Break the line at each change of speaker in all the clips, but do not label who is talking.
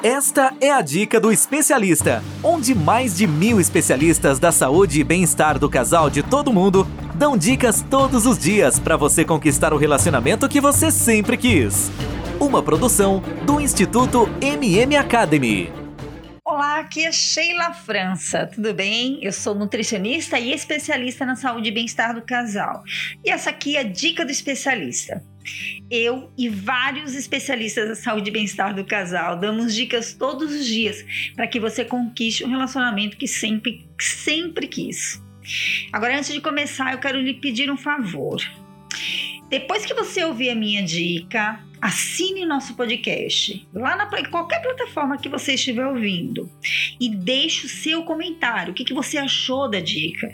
Esta é a dica do especialista, onde mais de mil especialistas da saúde e bem-estar do casal de todo mundo dão dicas todos os dias para você conquistar o relacionamento que você sempre quis. Uma produção do Instituto MM Academy.
Olá, aqui é Sheila França, tudo bem? Eu sou nutricionista e especialista na saúde e bem-estar do casal. E essa aqui é a dica do especialista. Eu e vários especialistas da saúde e bem-estar do casal damos dicas todos os dias para que você conquiste um relacionamento que sempre, sempre quis. Agora, antes de começar, eu quero lhe pedir um favor. Depois que você ouvir a minha dica, assine nosso podcast lá na qualquer plataforma que você estiver ouvindo e deixe o seu comentário. O que, que você achou da dica?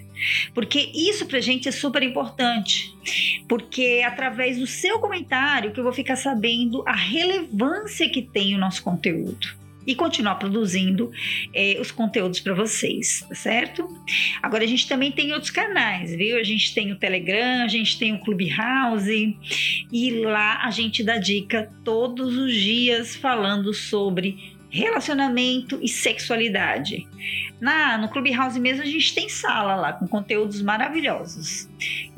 Porque isso pra gente é super importante. Porque é através do seu comentário que eu vou ficar sabendo a relevância que tem o nosso conteúdo e continuar produzindo é, os conteúdos para vocês, tá certo? Agora a gente também tem outros canais, viu? A gente tem o Telegram, a gente tem o Clubhouse e lá a gente dá dica todos os dias falando sobre relacionamento e sexualidade. Na no Clubhouse mesmo a gente tem sala lá com conteúdos maravilhosos.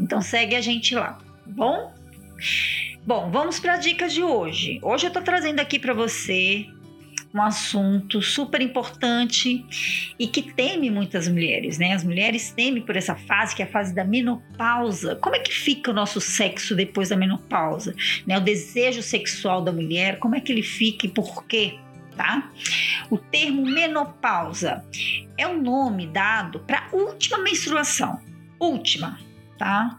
Então segue a gente lá, tá bom? Bom, vamos para a dica de hoje. Hoje eu tô trazendo aqui para você um assunto super importante e que teme muitas mulheres, né? As mulheres temem por essa fase, que é a fase da menopausa. Como é que fica o nosso sexo depois da menopausa? Né? O desejo sexual da mulher, como é que ele fica e por quê? Tá? O termo menopausa é o um nome dado para a última menstruação. Última, tá?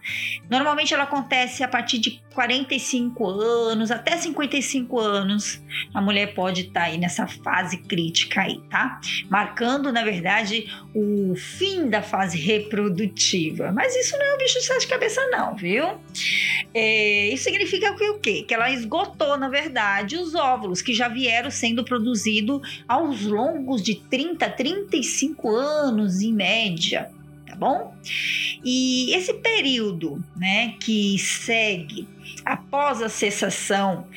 Normalmente ela acontece a partir de 45 anos até 55 anos. A mulher pode estar tá aí nessa fase crítica aí, tá? Marcando, na verdade, o fim da fase reprodutiva. Mas isso não é um bicho de sete cabeças não, viu? É, isso significa que o quê? Que ela esgotou, na verdade, os óvulos que já vieram sendo produzidos aos longos de 30, 35 anos em média bom? E esse período, né, que segue após a cessação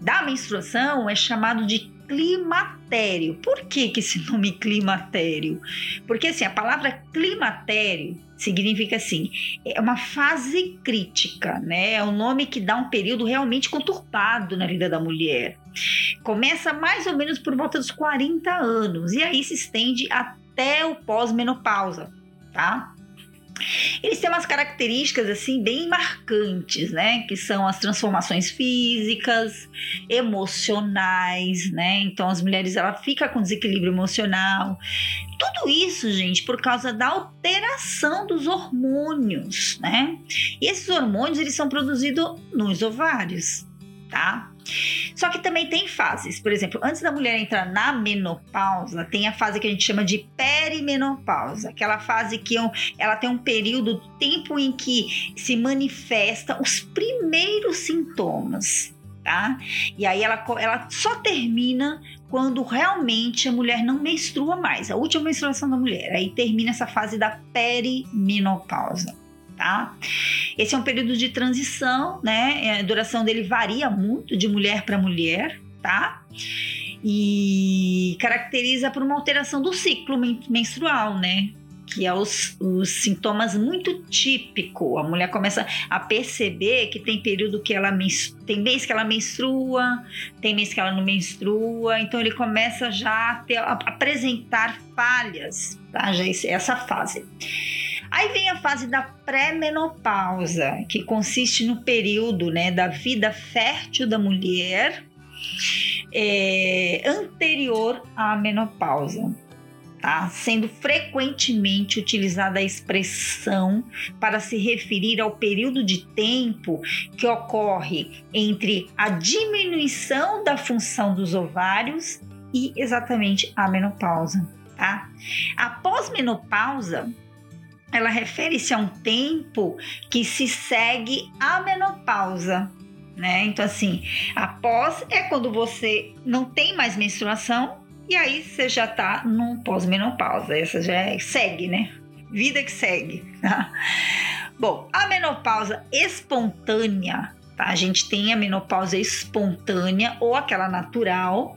da menstruação é chamado de climatério. Por que, que esse nome climatério? Porque assim, a palavra climatério significa assim, é uma fase crítica, né? É um nome que dá um período realmente conturbado na vida da mulher. Começa mais ou menos por volta dos 40 anos e aí se estende até o pós-menopausa tá? Eles têm umas características assim bem marcantes, né? Que são as transformações físicas, emocionais, né? Então as mulheres ela fica com desequilíbrio emocional. Tudo isso, gente, por causa da alteração dos hormônios, né? E esses hormônios eles são produzidos nos ovários, tá? Só que também tem fases. Por exemplo, antes da mulher entrar na menopausa, tem a fase que a gente chama de perimenopausa, aquela fase que ela tem um período, tempo em que se manifesta os primeiros sintomas. Tá? E aí ela, ela só termina quando realmente a mulher não menstrua mais, a última menstruação da mulher. Aí termina essa fase da perimenopausa tá? Esse é um período de transição, né? É, a duração dele varia muito de mulher para mulher, tá? E caracteriza por uma alteração do ciclo menstrual, né? que é os, os, sintomas muito típico. A mulher começa a perceber que tem período que ela tem mês que ela menstrua, tem mês que ela não menstrua, então ele começa já a, ter, a apresentar falhas, tá? Já essa fase. Aí vem a fase da pré-menopausa, que consiste no período né, da vida fértil da mulher é, anterior à menopausa. Tá? Sendo frequentemente utilizada a expressão para se referir ao período de tempo que ocorre entre a diminuição da função dos ovários e exatamente a menopausa. Tá? Após menopausa, ela refere-se a um tempo que se segue à menopausa, né? Então, assim, após é quando você não tem mais menstruação e aí você já tá num pós-menopausa. Essa já é, segue, né? Vida que segue. Tá? Bom, a menopausa espontânea Tá? A gente tem a menopausa espontânea ou aquela natural.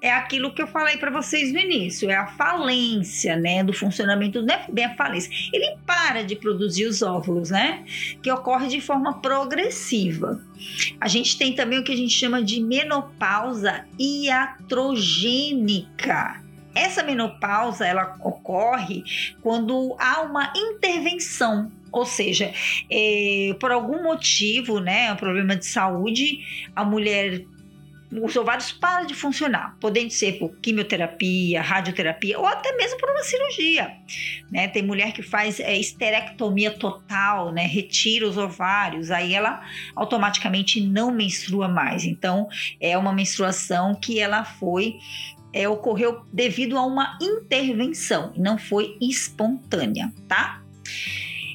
É aquilo que eu falei para vocês no início, é a falência, né, do funcionamento, não é bem a falência. Ele para de produzir os óvulos, né, que ocorre de forma progressiva. A gente tem também o que a gente chama de menopausa iatrogênica. Essa menopausa ela ocorre quando há uma intervenção ou seja, é, por algum motivo, né, um problema de saúde, a mulher os ovários param de funcionar, podendo ser por quimioterapia, radioterapia ou até mesmo por uma cirurgia. Né? Tem mulher que faz é, esterectomia total, né? retira os ovários, aí ela automaticamente não menstrua mais. Então, é uma menstruação que ela foi é, ocorreu devido a uma intervenção, não foi espontânea, tá?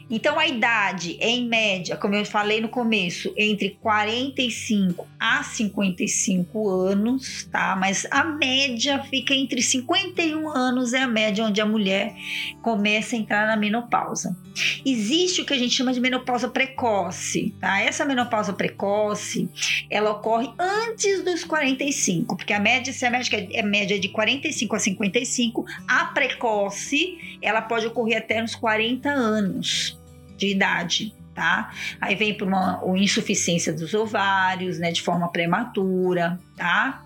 Então a idade em média, como eu falei no começo, entre 45 a 55 anos, tá? Mas a média fica entre 51 anos é a média onde a mulher começa a entrar na menopausa. Existe o que a gente chama de menopausa precoce, tá? Essa menopausa precoce, ela ocorre antes dos 45, porque a média, se a média é média de 45 a 55, a precoce, ela pode ocorrer até nos 40 anos de idade, tá? Aí vem por uma, uma insuficiência dos ovários, né, de forma prematura, tá?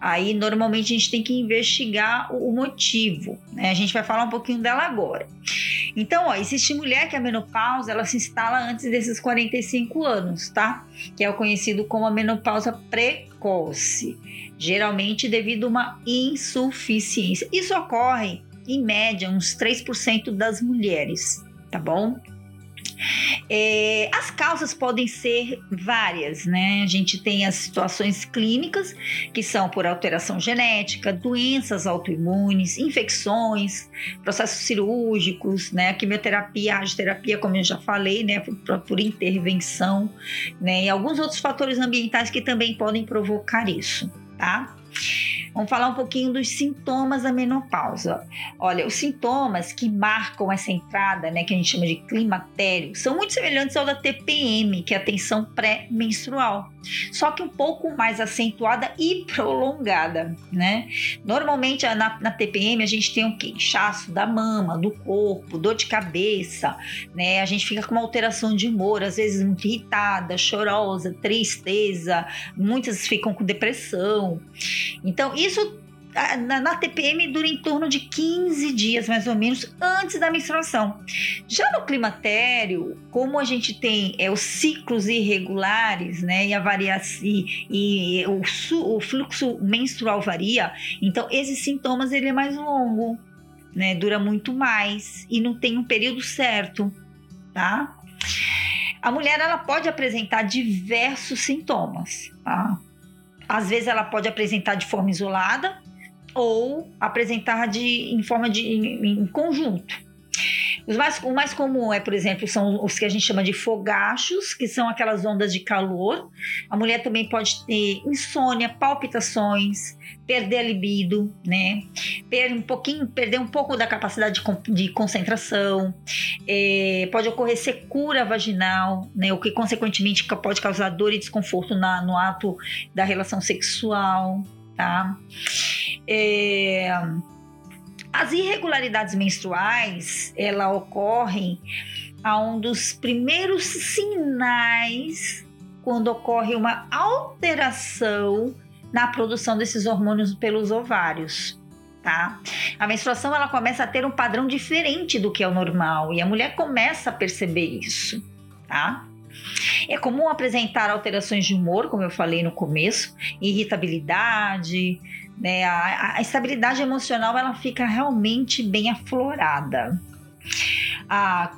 Aí normalmente a gente tem que investigar o, o motivo, né? A gente vai falar um pouquinho dela agora. Então, ó, existe mulher que a menopausa ela se instala antes desses 45 anos, tá? Que é o conhecido como a menopausa precoce, geralmente devido a uma insuficiência. Isso ocorre em média uns 3% das mulheres, tá bom? É, as causas podem ser várias, né? A gente tem as situações clínicas, que são por alteração genética, doenças autoimunes, infecções, processos cirúrgicos, né? A quimioterapia, a radioterapia, como eu já falei, né? Por, por intervenção, né? E alguns outros fatores ambientais que também podem provocar isso, tá? Vamos falar um pouquinho dos sintomas da menopausa. Olha, os sintomas que marcam essa entrada, né, que a gente chama de climatério, são muito semelhantes ao da TPM, que é a tensão pré-menstrual, só que um pouco mais acentuada e prolongada, né? Normalmente na, na TPM a gente tem o quê? Inchaço da mama, do corpo, dor de cabeça, né? A gente fica com uma alteração de humor, às vezes muito irritada, chorosa, tristeza, muitas ficam com depressão. Então, isso na, na, TPM dura em torno de 15 dias, mais ou menos, antes da menstruação. Já no climatério, como a gente tem é, os ciclos irregulares, né, e a variação e, e o, o, fluxo menstrual varia, então esses sintomas ele é mais longo, né, dura muito mais e não tem um período certo, tá? A mulher ela pode apresentar diversos sintomas, tá? Às vezes ela pode apresentar de forma isolada ou apresentar de, em forma de em, em conjunto. Os mais, o mais comum é, por exemplo, são os que a gente chama de fogachos, que são aquelas ondas de calor. A mulher também pode ter insônia, palpitações, perder a libido, né? Perder um pouquinho, perder um pouco da capacidade de, concentração. É, pode ocorrer secura vaginal, né? O que consequentemente pode causar dor e desconforto na, no ato da relação sexual, tá? É, as irregularidades menstruais, ela ocorrem a um dos primeiros sinais quando ocorre uma alteração na produção desses hormônios pelos ovários. Tá? A menstruação ela começa a ter um padrão diferente do que é o normal e a mulher começa a perceber isso, tá? É comum apresentar alterações de humor, como eu falei no começo, irritabilidade, né? A, a estabilidade emocional ela fica realmente bem aflorada. A,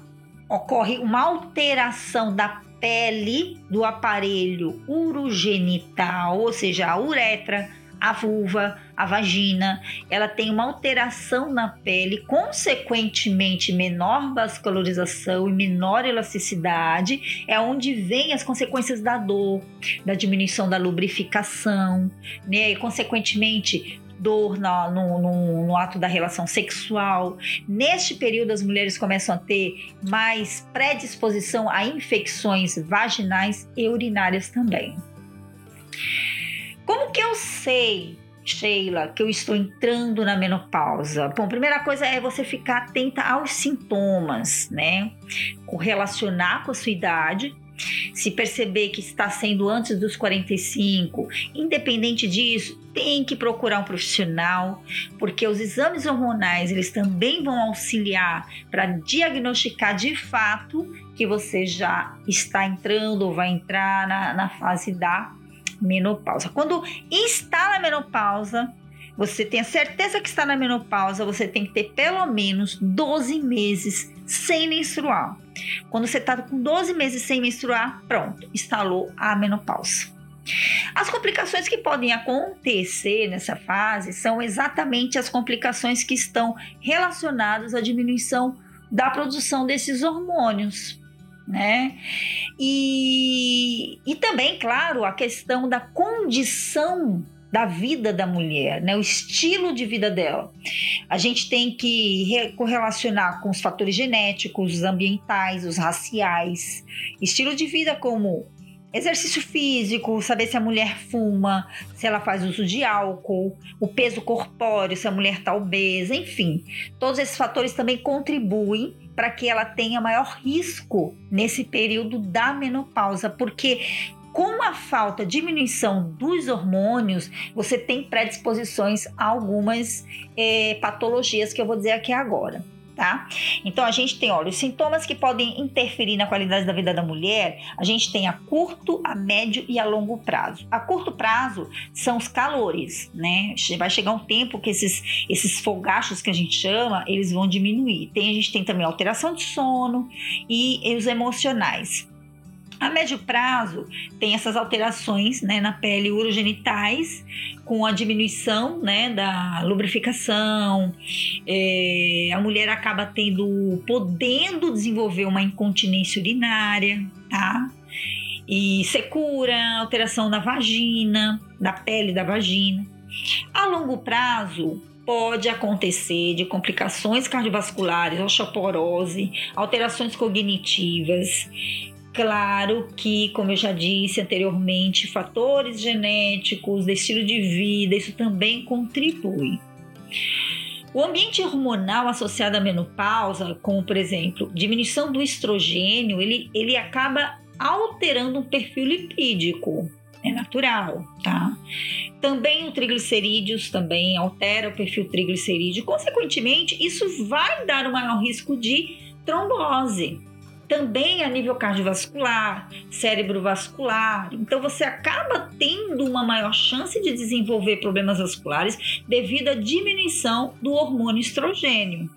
ocorre uma alteração da pele do aparelho urogenital, ou seja, a uretra, a vulva, a vagina, ela tem uma alteração na pele, consequentemente menor vascularização e menor elasticidade, é onde vem as consequências da dor, da diminuição da lubrificação, né? E, consequentemente dor no, no, no, no, ato da relação sexual. Neste período, as mulheres começam a ter mais predisposição a infecções vaginais e urinárias também. Como que eu sei Sheila, que eu estou entrando na menopausa? Bom, primeira coisa é você ficar atenta aos sintomas, né? Correlacionar com a sua idade. Se perceber que está sendo antes dos 45, independente disso, tem que procurar um profissional, porque os exames hormonais eles também vão auxiliar para diagnosticar de fato que você já está entrando ou vai entrar na, na fase da menopausa. Quando está na menopausa, você tem a certeza que está na menopausa, você tem que ter pelo menos 12 meses sem menstruar. Quando você está com 12 meses sem menstruar, pronto, instalou a menopausa. As complicações que podem acontecer nessa fase são exatamente as complicações que estão relacionadas à diminuição da produção desses hormônios né? E, e também, claro, a questão da condição da vida da mulher, né? o estilo de vida dela. A gente tem que correlacionar com os fatores genéticos, os ambientais, os raciais, estilo de vida como Exercício físico, saber se a mulher fuma, se ela faz uso de álcool, o peso corpóreo, se a mulher está obesa, enfim. Todos esses fatores também contribuem para que ela tenha maior risco nesse período da menopausa, porque com a falta, diminuição dos hormônios, você tem predisposições a algumas é, patologias que eu vou dizer aqui agora tá? Então a gente tem, olha, os sintomas que podem interferir na qualidade da vida da mulher, a gente tem a curto, a médio e a longo prazo. A curto prazo são os calores, né? Vai chegar um tempo que esses, esses fogachos que a gente chama, eles vão diminuir. Tem, a gente tem também alteração de sono e, e os emocionais. A médio prazo, tem essas alterações né, na pele urogenitais, com a diminuição né, da lubrificação, é, a mulher acaba tendo, podendo desenvolver uma incontinência urinária, tá? E secura, alteração da vagina, da pele da vagina. A longo prazo, pode acontecer de complicações cardiovasculares, osteoporose, alterações cognitivas, Claro que, como eu já disse anteriormente, fatores genéticos, estilo de vida, isso também contribui. O ambiente hormonal associado à menopausa, como por exemplo, diminuição do estrogênio, ele, ele acaba alterando o perfil lipídico. É natural, tá? Também o triglicerídeos também altera o perfil triglicerídeo. Consequentemente, isso vai dar um maior risco de trombose, também a nível cardiovascular, cérebro vascular. Então você acaba tendo uma maior chance de desenvolver problemas vasculares devido à diminuição do hormônio estrogênio.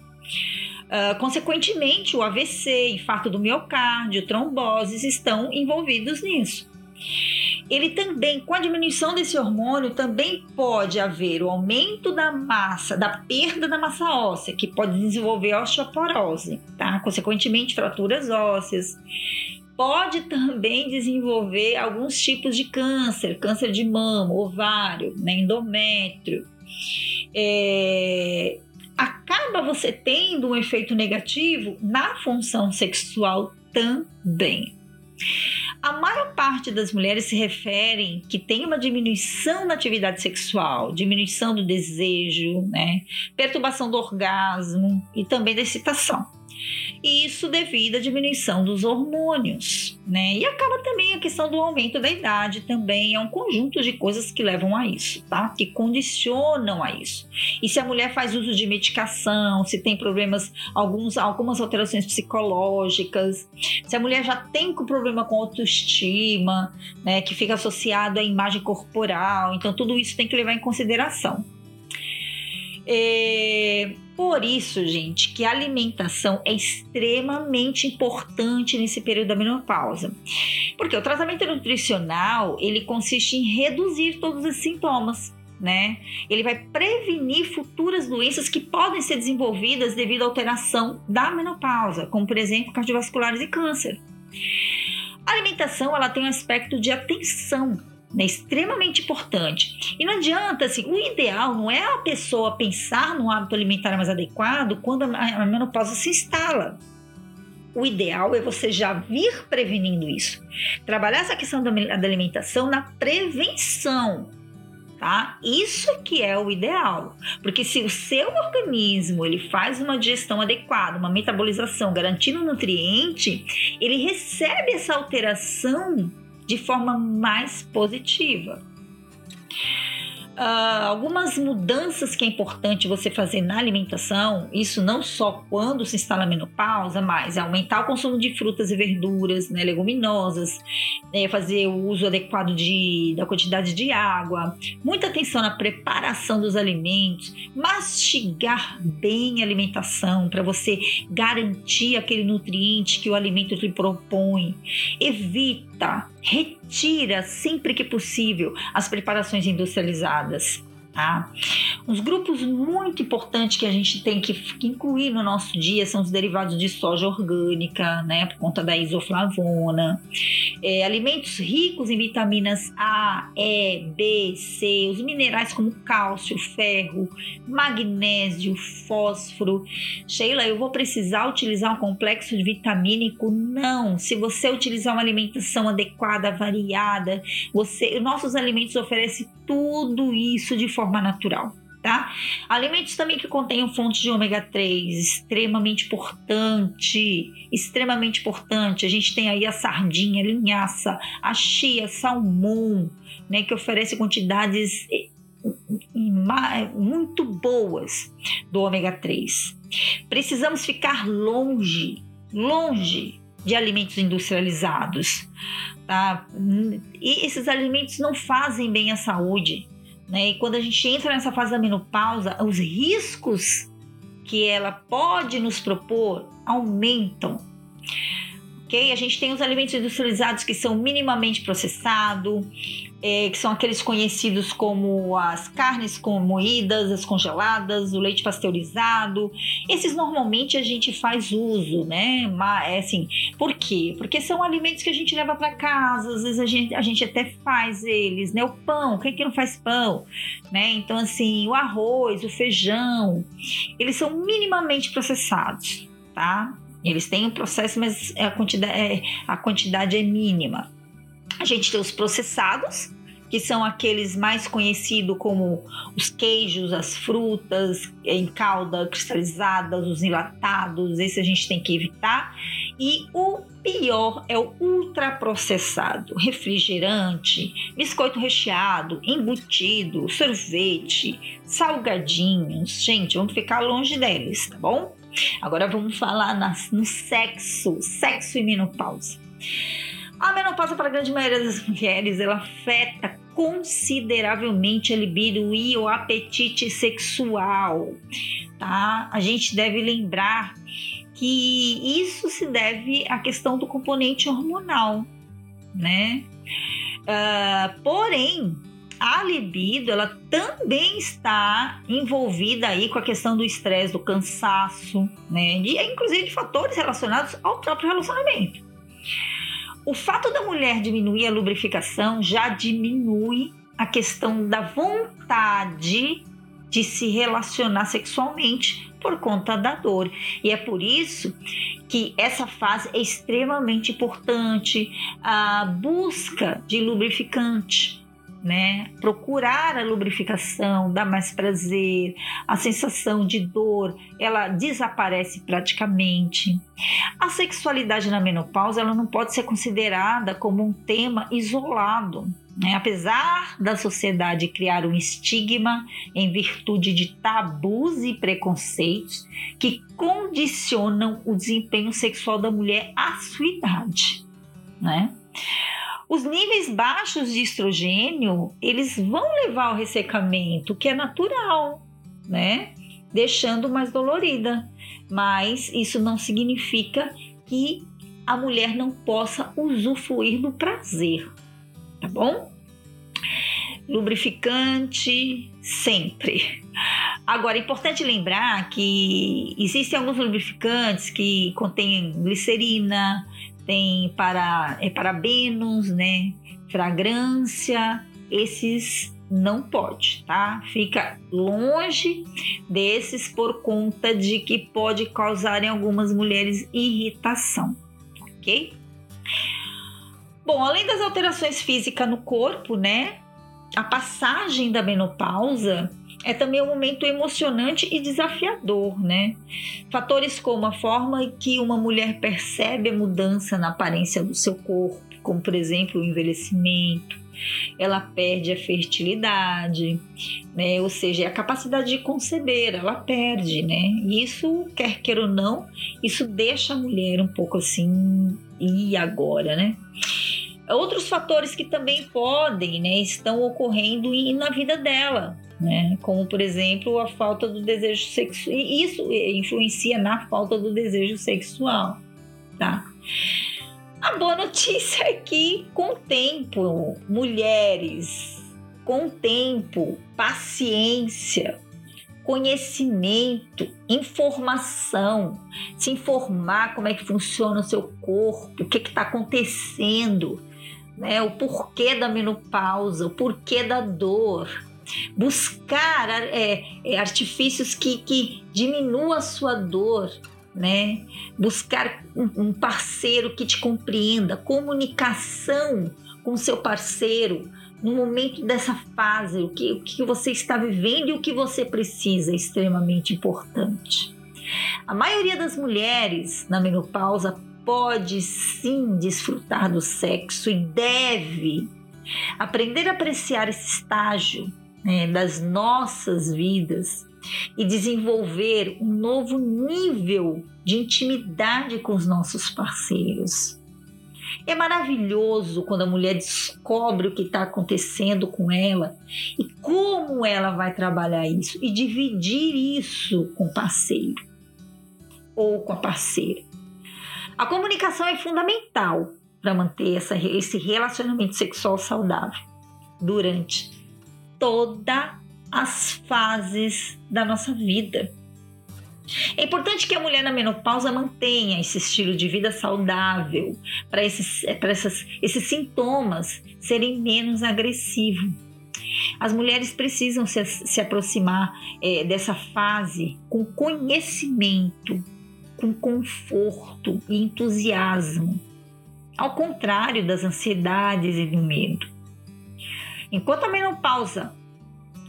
Uh, consequentemente, o AVC, infarto do miocárdio, tromboses estão envolvidos nisso ele também, com a diminuição desse hormônio, também pode haver o aumento da massa, da perda da massa óssea, que pode desenvolver osteoporose, tá? Consequentemente, fraturas ósseas. Pode também desenvolver alguns tipos de câncer, câncer de mama, ovário, né, endométrio. É, acaba você tendo um efeito negativo na função sexual também. A maior parte das mulheres se referem que tem uma diminuição na atividade sexual, diminuição do desejo, né? perturbação do orgasmo e também da excitação. E isso devido à diminuição dos hormônios, né? E acaba também a questão do aumento da idade também, é um conjunto de coisas que levam a isso, tá? Que condicionam a isso. E se a mulher faz uso de medicação, se tem problemas, alguns, algumas alterações psicológicas, se a mulher já tem problema com autoestima, né, que fica associado à imagem corporal, então tudo isso tem que levar em consideração. É, por isso, gente, que a alimentação é extremamente importante nesse período da menopausa. Porque o tratamento nutricional, ele consiste em reduzir todos os sintomas, né? Ele vai prevenir futuras doenças que podem ser desenvolvidas devido à alteração da menopausa, como por exemplo cardiovasculares e câncer. A alimentação, ela tem um aspecto de atenção né? Extremamente importante. E não adianta, assim, o ideal não é a pessoa pensar no hábito alimentar mais adequado quando a menopausa se instala. O ideal é você já vir prevenindo isso. Trabalhar essa questão da alimentação na prevenção tá? Isso que é o ideal, porque se o seu organismo ele faz uma digestão adequada, uma metabolização garantindo o nutriente, ele recebe essa alteração de forma mais positiva. Uh, algumas mudanças que é importante você fazer na alimentação, isso não só quando se instala a menopausa, mas é aumentar o consumo de frutas e verduras, né, leguminosas, é, fazer o uso adequado de, da quantidade de água, muita atenção na preparação dos alimentos, mastigar bem a alimentação para você garantir aquele nutriente que o alimento lhe propõe, evita retira sempre que possível as preparações industrializadas. Tá? Uns grupos muito importantes que a gente tem que incluir no nosso dia são os derivados de soja orgânica, né, por conta da isoflavona, é, alimentos ricos em vitaminas A, E, B, C, os minerais como cálcio, ferro, magnésio, fósforo. Sheila, eu vou precisar utilizar um complexo vitamínico? Não. Se você utilizar uma alimentação adequada, variada, você, nossos alimentos oferecem tudo isso de forma natural. Tá? Alimentos também que contenham fontes de ômega 3, extremamente importante, extremamente importante. A gente tem aí a sardinha, a linhaça, a chia, salmão, né, que oferece quantidades eh, muito boas do ômega 3. Precisamos ficar longe, longe de alimentos industrializados, tá? E esses alimentos não fazem bem à saúde, né? E quando a gente entra nessa fase da menopausa, os riscos que ela pode nos propor aumentam. Ok? A gente tem os alimentos industrializados que são minimamente processados, é, que são aqueles conhecidos como as carnes moídas, as congeladas, o leite pasteurizado. Esses normalmente a gente faz uso, né? Mas, é assim, por quê? Porque são alimentos que a gente leva para casa, às vezes a gente, a gente até faz eles, né? O pão, quem que não faz pão? Né? Então, assim, o arroz, o feijão, eles são minimamente processados, tá? Eles têm um processo, mas a quantidade, é, a quantidade é mínima. A gente tem os processados, que são aqueles mais conhecidos como os queijos, as frutas em calda cristalizadas, os enlatados, esse a gente tem que evitar. E o pior é o ultraprocessado, refrigerante, biscoito recheado, embutido, sorvete, salgadinhos. Gente, vamos ficar longe deles, tá bom? Agora vamos falar no sexo, sexo e menopausa. A menopausa para a grande maioria das mulheres, ela afeta consideravelmente a libido e o apetite sexual, tá? A gente deve lembrar que isso se deve à questão do componente hormonal, né? Uh, porém, a libido ela também está envolvida aí com a questão do estresse, do cansaço, né? E inclusive de fatores relacionados ao próprio relacionamento. O fato da mulher diminuir a lubrificação já diminui a questão da vontade de se relacionar sexualmente por conta da dor. E é por isso que essa fase é extremamente importante a busca de lubrificante né? Procurar a lubrificação dá mais prazer, a sensação de dor ela desaparece praticamente. A sexualidade na menopausa ela não pode ser considerada como um tema isolado. Né? Apesar da sociedade criar um estigma em virtude de tabus e preconceitos que condicionam o desempenho sexual da mulher à sua idade, né? Os níveis baixos de estrogênio, eles vão levar ao ressecamento, que é natural, né? Deixando mais dolorida. Mas isso não significa que a mulher não possa usufruir do prazer, tá bom? Lubrificante sempre. Agora, é importante lembrar que existem alguns lubrificantes que contêm glicerina, tem para, é, parabenos, né? fragrância, esses não pode, tá? Fica longe desses por conta de que pode causar em algumas mulheres irritação, ok? Bom, além das alterações físicas no corpo, né? A passagem da menopausa é também um momento emocionante e desafiador, né? Fatores como a forma que uma mulher percebe a mudança na aparência do seu corpo, como por exemplo o envelhecimento, ela perde a fertilidade, né? Ou seja, a capacidade de conceber, ela perde, né? E isso, quer queira ou não, isso deixa a mulher um pouco assim, e agora, né? Outros fatores que também podem, né, estão ocorrendo na vida dela, né? Como por exemplo a falta do desejo sexual. Isso influencia na falta do desejo sexual, tá? A boa notícia é que, com tempo, mulheres, com tempo, paciência, conhecimento, informação, se informar como é que funciona o seu corpo, o que está acontecendo, né? o porquê da menopausa, o porquê da dor, buscar é, é, artifícios que, que diminuam a sua dor, né? Buscar um parceiro que te compreenda, comunicação com seu parceiro no momento dessa fase, o que, o que você está vivendo e o que você precisa é extremamente importante. A maioria das mulheres na menopausa pode sim desfrutar do sexo e deve aprender a apreciar esse estágio né, das nossas vidas e desenvolver um novo nível de intimidade com os nossos parceiros. É maravilhoso quando a mulher descobre o que está acontecendo com ela e como ela vai trabalhar isso e dividir isso com o parceiro ou com a parceira. A comunicação é fundamental para manter essa, esse relacionamento sexual saudável durante toda as fases da nossa vida. É importante que a mulher na menopausa mantenha esse estilo de vida saudável para esses, esses, esses sintomas serem menos agressivos. As mulheres precisam se, se aproximar é, dessa fase com conhecimento, com conforto e entusiasmo, ao contrário das ansiedades e do medo. Enquanto a menopausa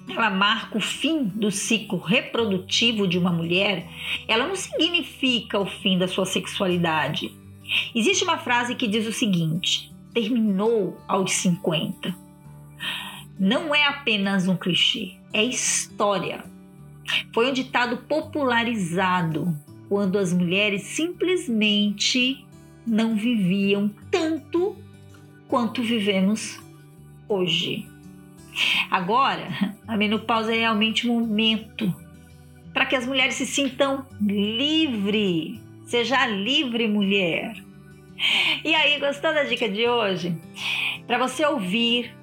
ela marca o fim do ciclo reprodutivo de uma mulher, ela não significa o fim da sua sexualidade. Existe uma frase que diz o seguinte: terminou aos 50. Não é apenas um clichê, é história. Foi um ditado popularizado quando as mulheres simplesmente não viviam tanto quanto vivemos hoje. Agora, a menopausa é realmente um momento para que as mulheres se sintam livre. Seja livre, mulher. E aí, gostou da dica de hoje? Para você ouvir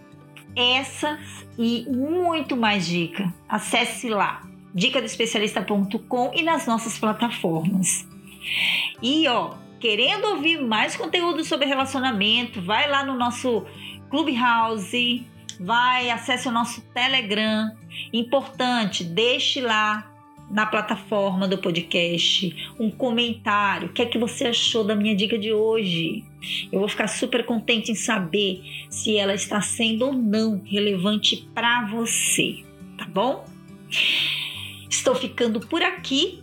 essas e muito mais dica, acesse lá dicadoespecialista.com e nas nossas plataformas. E ó, querendo ouvir mais conteúdo sobre relacionamento, vai lá no nosso Clubhouse, vai, acesse o nosso Telegram. Importante, deixe lá na plataforma do podcast um comentário. O que é que você achou da minha dica de hoje? Eu vou ficar super contente em saber se ela está sendo ou não relevante para você, tá bom? Estou ficando por aqui